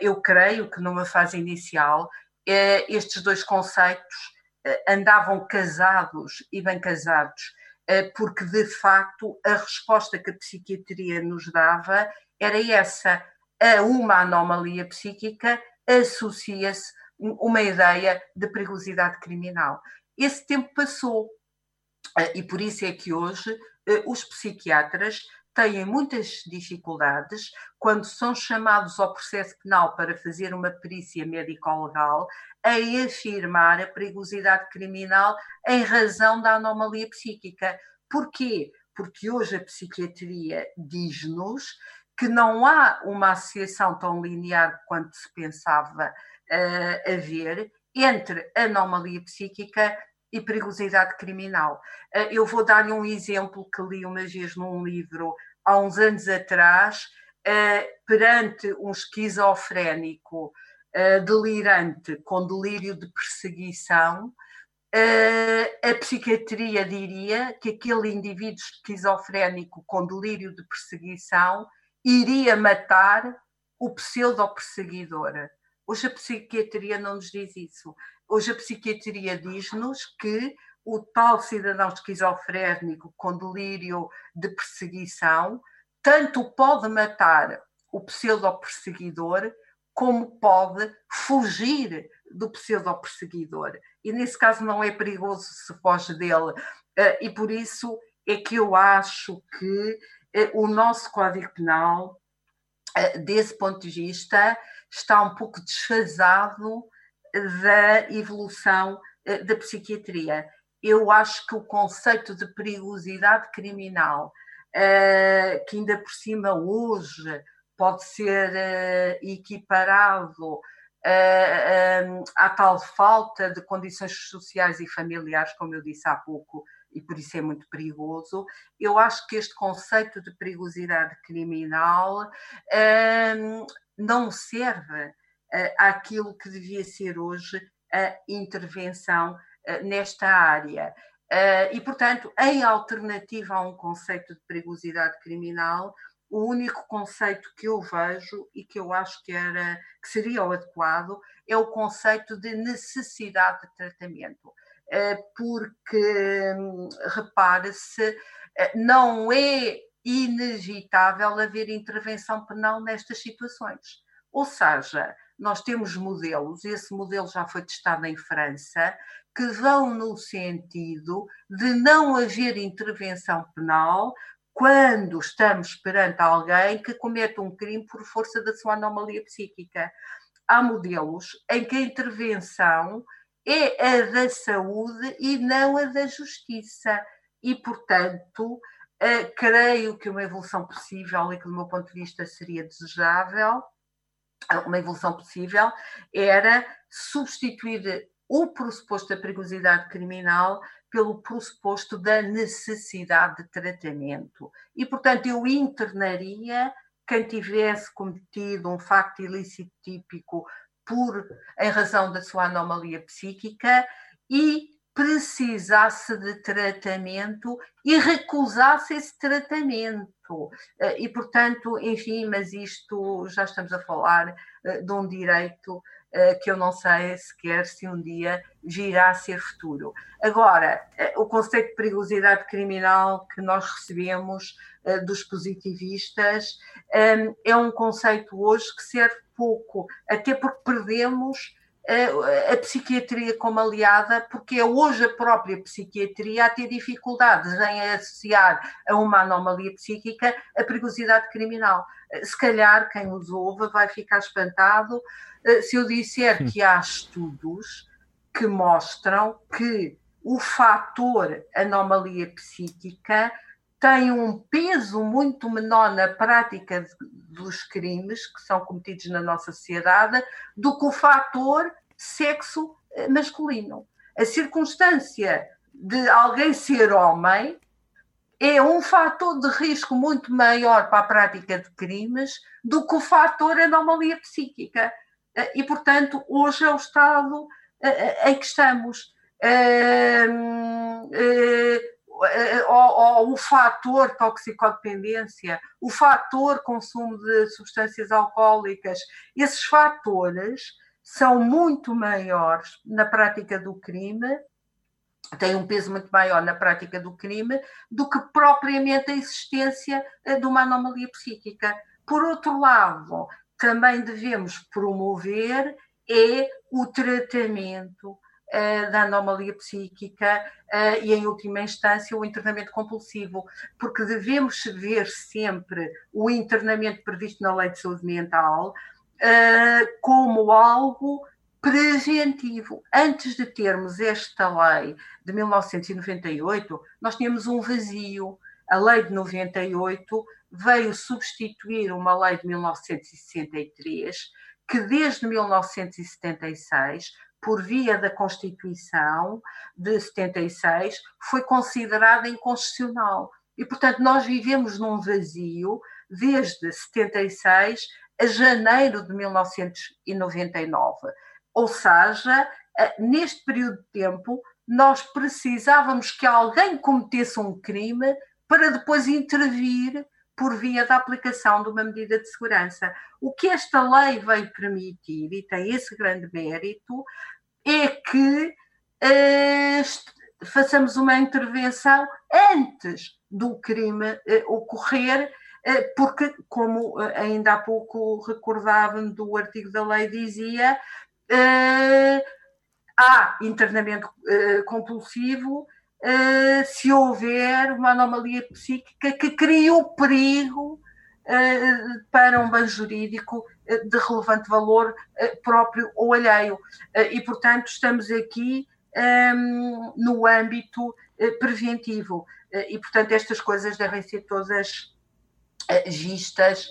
eu creio que numa fase inicial estes dois conceitos andavam casados e bem casados porque de facto a resposta que a psiquiatria nos dava era essa: a uma anomalia psíquica associa-se uma ideia de perigosidade criminal. Esse tempo passou eh, e por isso é que hoje eh, os psiquiatras têm muitas dificuldades quando são chamados ao processo penal para fazer uma perícia médico-legal em afirmar a perigosidade criminal em razão da anomalia psíquica. Porquê? Porque hoje a psiquiatria diz-nos que não há uma associação tão linear quanto se pensava uh, haver entre anomalia psíquica e perigosidade criminal. Uh, eu vou dar-lhe um exemplo que li uma vez num livro há uns anos atrás, uh, perante um esquizofrénico uh, delirante com delírio de perseguição, a psiquiatria diria que aquele indivíduo esquizofrénico com delírio de perseguição iria matar o pseudo-perseguidor. Hoje a psiquiatria não nos diz isso. Hoje a psiquiatria diz-nos que o tal cidadão esquizofrénico com delírio de perseguição tanto pode matar o pseudo-perseguidor como pode fugir do pseudo-perseguidor. E nesse caso não é perigoso se foge dele. Eh, e por isso é que eu acho que eh, o nosso Código Penal, eh, desse ponto de vista, está um pouco desfasado da evolução da psiquiatria. Eu acho que o conceito de perigosidade criminal, que ainda por cima hoje pode ser equiparado à tal falta de condições sociais e familiares, como eu disse há pouco, e por isso é muito perigoso. Eu acho que este conceito de perigosidade criminal não serve àquilo que devia ser hoje a intervenção uh, nesta área. Uh, e, portanto, em alternativa a um conceito de perigosidade criminal, o único conceito que eu vejo e que eu acho que, era, que seria o adequado é o conceito de necessidade de tratamento. Eh, porque, repare-se, eh, não é inevitável haver intervenção penal nestas situações. Ou seja, nós temos modelos, esse modelo já foi testado em França, que vão no sentido de não haver intervenção penal quando estamos perante alguém que comete um crime por força da sua anomalia psíquica. Há modelos em que a intervenção é a da saúde e não a da justiça. E, portanto, uh, creio que uma evolução possível, e que do meu ponto de vista seria desejável, uma evolução possível, era substituir o pressuposto da perigosidade criminal pelo pressuposto da necessidade de tratamento. E, portanto, eu internaria quem tivesse cometido um facto ilícito típico por em razão da sua anomalia psíquica e precisasse de tratamento e recusasse esse tratamento. Eh, e, portanto, enfim, mas isto já estamos a falar eh, de um direito eh, que eu não sei sequer se um dia virá a ser futuro. Agora, o conceito de perigosidade criminal que nós recebemos dos positivistas é um conceito hoje que serve pouco, até porque perdemos a, a, psiquiatria como aliada, porque é hoje a própria psiquiatria a ter dificuldades em associar a uma anomalia psíquica a perigosidade criminal. Se calhar quem os ouve vai ficar espantado eh, se eu disser que há estudos que mostram que o fator anomalia psíquica tem um peso muito menor na prática dos crimes que são cometidos na nossa sociedade do que o fator sexo eh, masculino. A circunstância de alguém ser homem é um fator de risco muito maior para a prática de crimes do que o fator anomalia psíquica. Eh, e, portanto, hoje é o estado eh, em que estamos ou, ou o fator toxicodependência, o fator consumo de substâncias alcoólicas, esses fatores são muito maiores na prática do crime, têm um peso muito maior na prática do crime do que propriamente a existência eh, de uma anomalia psíquica. Por outro lado, também devemos promover é o tratamento da anomalia psíquica uh, e, em última instância, o internamento compulsivo, porque devemos ver sempre o internamento previsto na Lei de Saúde Mental uh, como algo preventivo. Antes de termos esta lei de 1998, nós tínhamos um vazio. A lei de 98 veio substituir uma lei de 1963, que desde 1976 por via da Constituição de 76, foi considerada inconstitucional. E, portanto, nós vivemos num vazio desde 76 a janeiro de 1999. Ou seja, neste período de tempo, nós precisávamos que alguém cometesse um crime para depois intervir por via da aplicação de uma medida de segurança. O que esta lei veio permitir, e tem esse grande mérito, é que uh, façamos uma intervenção antes do crime uh, ocorrer, porque, como ainda há pouco recordava do artigo da lei, dizia, há internamento compulsivo se houver uma anomalia psíquica que cria o perigo para um bem jurídico de relevante valor próprio ou alheio. E, portanto, estamos aqui um, no âmbito preventivo. E, portanto, estas coisas devem ser todas vistas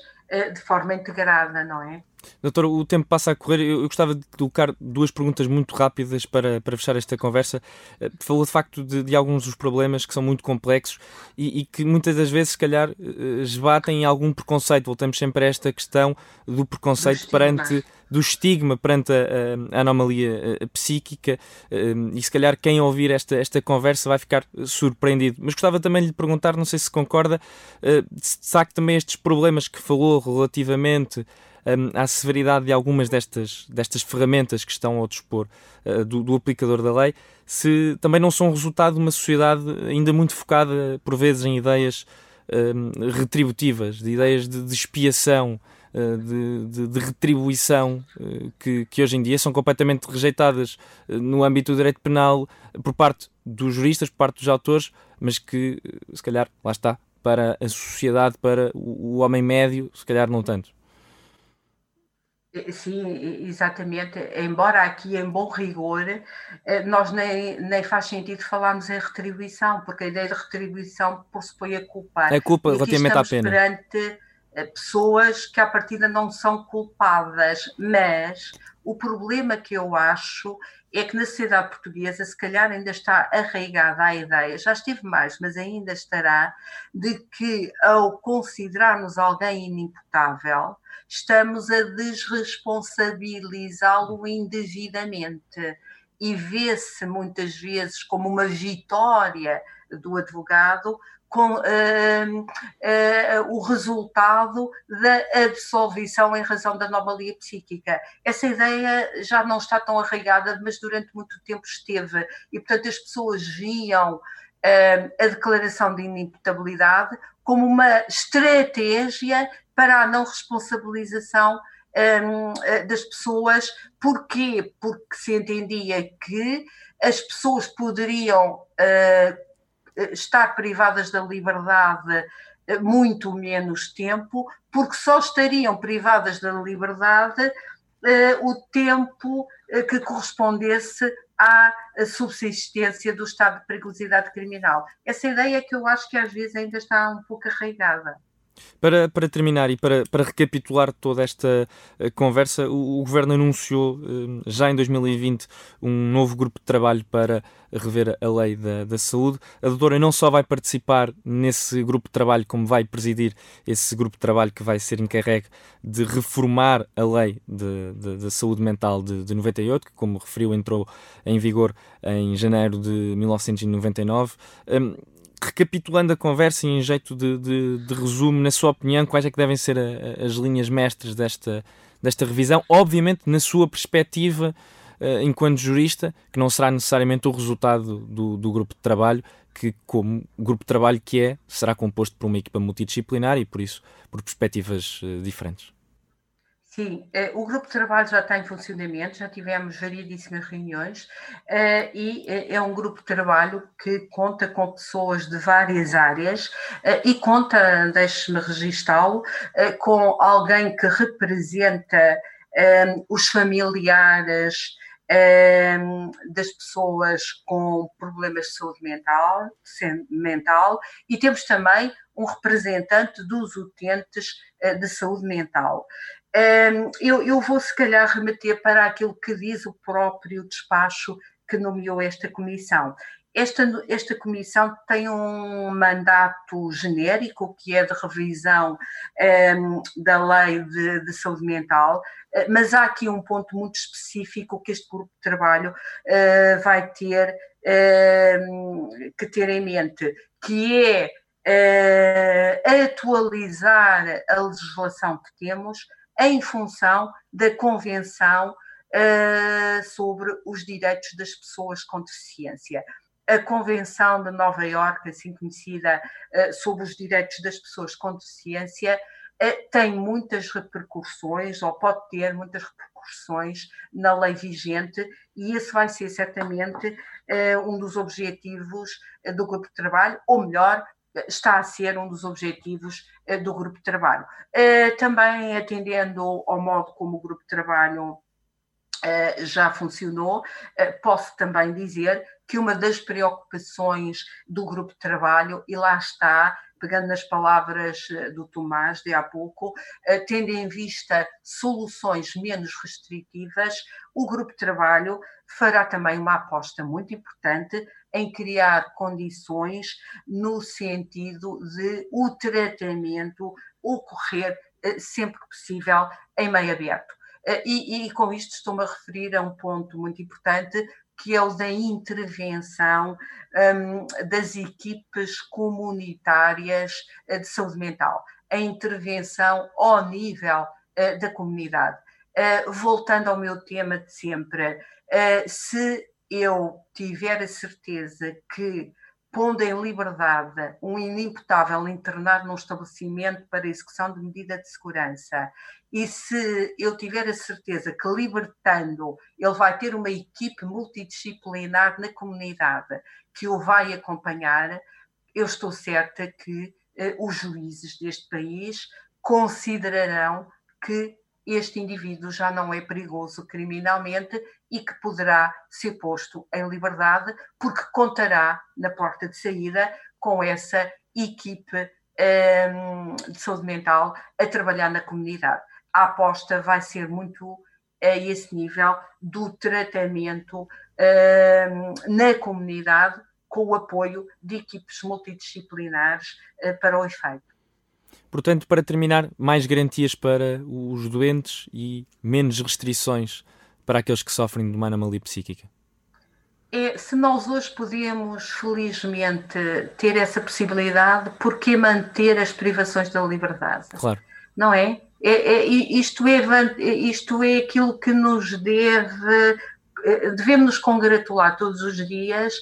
de forma integrada, não é? Doutor, o tempo passa a correr. Eu gostava de colocar duas perguntas muito rápidas para, para fechar esta conversa. Eh, falou de facto de, de alguns dos problemas que são muito complexos e, e, que muitas das vezes, se calhar, eh, esbatem em algum preconceito. Voltamos sempre a esta questão do preconceito do perante do estigma perante a, a anomalia a, psíquica eh, e se calhar quem ouvir esta, esta conversa vai ficar surpreendido. Mas gostava também de lhe perguntar, não sei se concorda, se sabe também estes problemas que falou relativamente um, à severidade de algumas destas, destas ferramentas que estão ao dispor uh, do, do, aplicador da lei, se também não são resultado de uma sociedade ainda muito focada, por vezes, em ideias um, retributivas, de ideias de, de expiação. Uh, de, de, de, retribuição uh, que, que, hoje em dia são completamente rejeitadas no âmbito do direito penal por parte dos juristas, por parte dos autores, mas que, se calhar, lá está, para a sociedade, para o homem médio, se calhar não tanto. Eh, sim, exatamente. Embora aqui, em bom rigor, eh, nós nem, nem faz sentido falarmos em retribuição, porque a ideia de retribuição pressupõe a culpa. É culpa relativamente à pena. perante eh, pessoas que à partida não são culpadas, mas o problema que eu acho é que na sociedade portuguesa, se calhar ainda está arraigada a ideia, já esteve mais, mas ainda estará, de que ao considerarmos alguém inimputável, estamos a desresponsabilizá-lo indevidamente. E vê-se muitas vezes como uma vitória do advogado com uh, uh, o resultado da absolvição em razão da anomalia psíquica. Essa ideia já não está tão arraigada, mas durante muito tempo esteve, e portanto as pessoas viam uh, a declaração de inimputabilidade como uma estratégia para a não responsabilização um, eh, das pessoas. Porquê? Porque se entendia que as pessoas poderiam uh, estar privadas da liberdade eh, muito menos tempo, porque só estariam privadas da liberdade uh, o tempo que correspondesse à subsistência do estado de periculosidade criminal. Essa ideia é que eu acho que às vezes ainda está um pouco arraigada. Para, para terminar e para, para recapitular toda esta uh, conversa, o, o, Governo anunciou uh, já em 2020 um novo grupo de trabalho para rever a lei da, da saúde. A doutora não só vai participar nesse grupo de trabalho, como vai presidir esse grupo de trabalho que vai ser encarregue de reformar a lei da saúde mental de, de 98, que, como referiu, entrou em vigor em janeiro de 1999. Um, recapitulando a conversa em jeito de, de, de, resumo, na sua opinião, quais é que devem ser a, as linhas mestras desta, desta revisão? Obviamente, na sua perspectiva, uh, enquanto jurista, que não será necessariamente o resultado do, do grupo de trabalho, que como grupo de trabalho que é, será composto por uma equipa multidisciplinar e, por isso, por perspectivas uh, diferentes. Sim, eh, o grupo de trabalho já está em funcionamento, já tivemos variedíssimas reuniões eh, e eh, é um grupo de trabalho que conta com pessoas de várias áreas e conta, deixe-me registá-lo, com alguém que representa os familiares das pessoas com problemas de saúde mental, mental e temos também um representante dos utentes de saúde mental. Eu, eu, vou, se calhar, remeter para aquilo que diz o próprio despacho que nomeou esta comissão. Esta, esta comissão tem um mandato genérico, que é de revisão um, da lei de, de, saúde mental, eh, mas há aqui um ponto muito específico que este grupo de trabalho uh, vai ter que ter em mente, que é uh, atualizar a legislação que temos em função da Convenção uh, sobre os Direitos das Pessoas com Deficiência. a Convenção de Nova Iorque, assim conhecida, uh, sobre os direitos das pessoas com deficiência, uh, tem muitas repercussões, ou pode ter muitas repercussões na lei vigente, e esse vai ser certamente um dos objetivos do grupo de trabalho, ou melhor, está a ser um dos objetivos do grupo de trabalho. Também atendendo ao modo como o grupo de trabalho Uh, já funcionou. Posso também dizer que uma das preocupações do grupo de trabalho, e lá está, pegando nas palavras eh, do Tomás de há pouco, uh, tendo em vista soluções menos restritivas, o grupo de trabalho fará também uma aposta muito importante em criar condições no sentido de o tratamento ocorrer sempre que possível em meio aberto. Eh, e, e, com isto estou-me a referir a um ponto muito importante, que é o da intervenção um, das equipes comunitárias eh, de saúde mental, a intervenção ao nível uh, da comunidade. Uh, voltando ao meu tema de sempre, uh, se eu tiver a certeza que pondo em liberdade um inimputável internado num estabelecimento para execução de medida de segurança, e se eu tiver a certeza que libertando ele vai ter uma equipe multidisciplinar na comunidade que o vai acompanhar, eu estou certa que eh, os juízes deste país considerarão que este indivíduo já não é perigoso criminalmente e que poderá ser posto em liberdade, porque contará na porta de saída com essa equipe um, ehm, de saúde mental a trabalhar na comunidade. A aposta vai ser muito a esse nível do tratamento um, ehm, na comunidade com o apoio de equipes multidisciplinares uh, para o efeito. Portanto, para terminar, mais garantias para os doentes e menos restrições para aqueles que sofrem de uma anomalia psíquica? É, se nós hoje podemos, felizmente, ter essa possibilidade, por que manter as privações da liberdade? Claro. Não é? é, é isto, é isto é aquilo que nos deve. Eh, devemos nos congratular todos os dias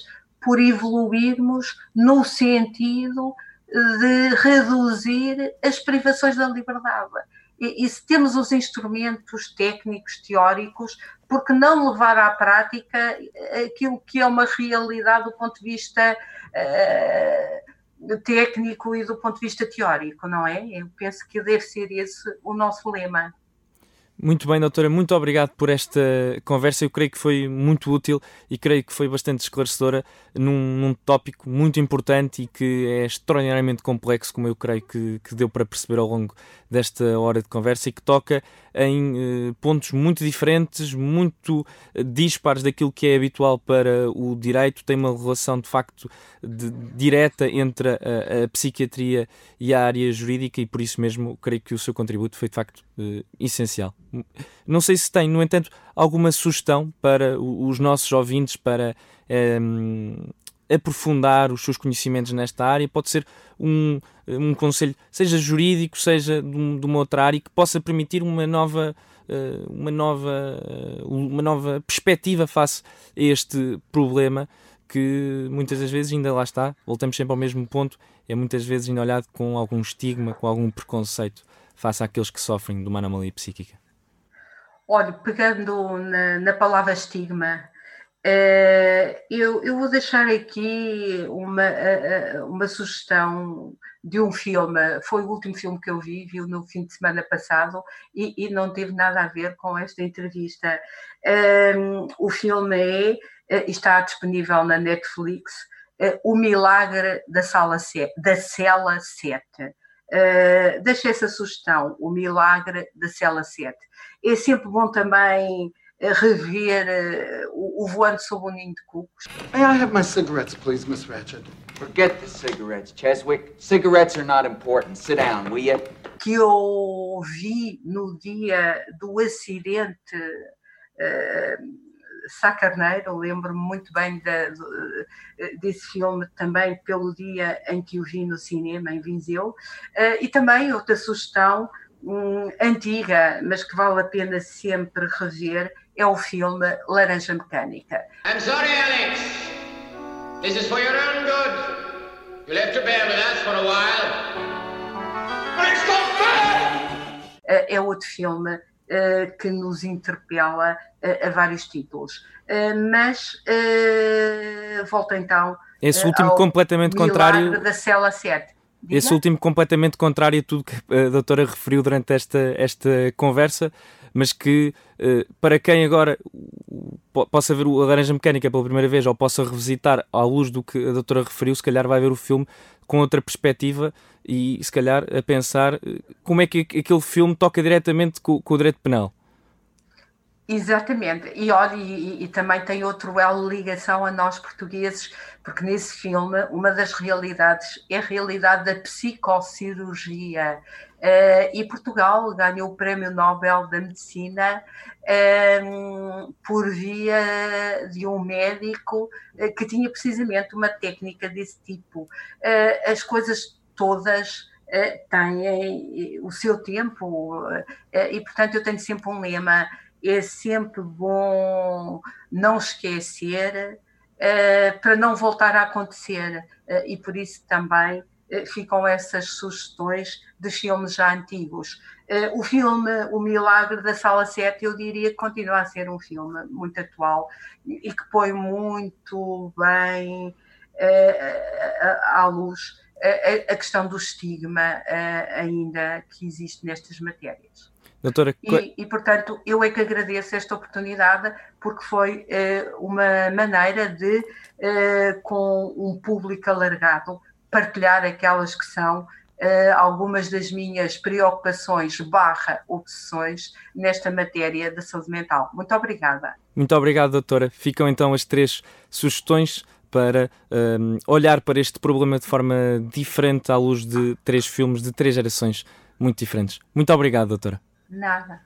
por evoluirmos no sentido de reduzir as privações da liberdade. E, se temos os instrumentos técnicos, teóricos, por que não levar à prática aquilo que é uma realidade do ponto de vista uh, técnico e do ponto de vista teórico, não é? Eu penso que deve ser esse o nosso lema. Muito bem, doutora, muito obrigado por esta conversa. Eu creio que foi muito útil e creio que foi bastante esclarecedora num, num tópico muito importante e que é extraordinariamente complexo, como eu creio que, que deu para perceber ao longo desta hora de conversa e que toca em eh, pontos muito diferentes, muito eh, dispares daquilo que é habitual para o direito. Tem uma relação de facto de, direta entre a, a, psiquiatria e a área jurídica e por isso mesmo creio que o seu contributo foi de facto eh, essencial. Não sei se tem, no entanto, alguma sugestão para os nossos ouvintes para ehm, aprofundar os seus conhecimentos nesta área. Pode ser um, um conselho, seja jurídico, seja de, um, uma outra área, que possa permitir uma nova, eh, uma nova, eh, uma nova perspectiva face a este problema que muitas das vezes ainda lá está, voltamos sempre ao mesmo ponto, é muitas vezes ainda olhado com algum estigma, com algum preconceito face àqueles que sofrem de uma anomalia psíquica. Olha, pegando na, na palavra estigma, eu, eu, vou deixar aqui uma, uma sugestão de um filme, foi o último filme que eu vi, vi no fim de semana passado e, e não teve nada a ver com esta entrevista. Um, o filme é, está disponível na Netflix, O Milagre da, sala da Cela 7. Uh, essa sugestão, O Milagre da Cela 7 é sempre bom também eh, rever uh, o, o voando sob o ninho de cucos. May I have my cigarettes, please, Miss Ratched? Forget the cigarettes, Cheswick. Cigarettes are not important. Sit down, will you? Que eu vi no dia do acidente uh, Sá Carneiro, lembro-me muito bem desse filme também pelo dia em que o vi no cinema em Viseu. Uh, e também outra sugestão um, antiga, mas que vale a pena sempre rever, é o filme Laranja Mecânica. I'm sorry, Alex. This is for your own good. You'll have to bear with us for a while. But it's not fair! É outro filme uh, que nos interpela uh, a vários títulos. Uh, mas volta então. Esse último completamente contrário. da cela 7. Diga? Esse último completamente contrário a tudo que a doutora referiu durante esta, esta conversa, mas que para quem agora possa ver a Laranja Mecânica pela primeira vez ou possa revisitar à luz do que a doutora referiu, se calhar vai ver o filme com outra perspectiva e se calhar a pensar como é que aquele filme toca diretamente com, com o direito penal. Exatamente, e olha, e, e, também tem outro elo ligação a nós portugueses, porque nesse filme uma das realidades é a realidade da psicocirurgia. Uh, e Portugal ganhou o Prémio Nobel da Medicina uh, por via de um médico uh, que tinha precisamente uma técnica desse tipo. as coisas todas têm o seu tempo, e portanto eu tenho sempre um lema é sempre bom não esquecer uh, para não voltar a acontecer. Uh, e por isso também uh, ficam essas sugestões de filmes já antigos. o filme O Milagre da Sala 7, eu diria que continua a ser um filme muito atual e que põe muito bem à luz a, questão do estigma ainda que existe nestas matérias. Doutora... E, e, portanto, eu é que agradeço esta oportunidade, porque foi uma maneira de, com um público alargado, partilhar aquelas que são algumas das minhas preocupações barra obsessões nesta matéria da saúde mental. Muito obrigada. Muito obrigado, doutora. Ficam então as três sugestões para um, olhar para este problema de forma diferente à luz de três filmes de três gerações muito diferentes. Muito obrigado, doutora. Nada.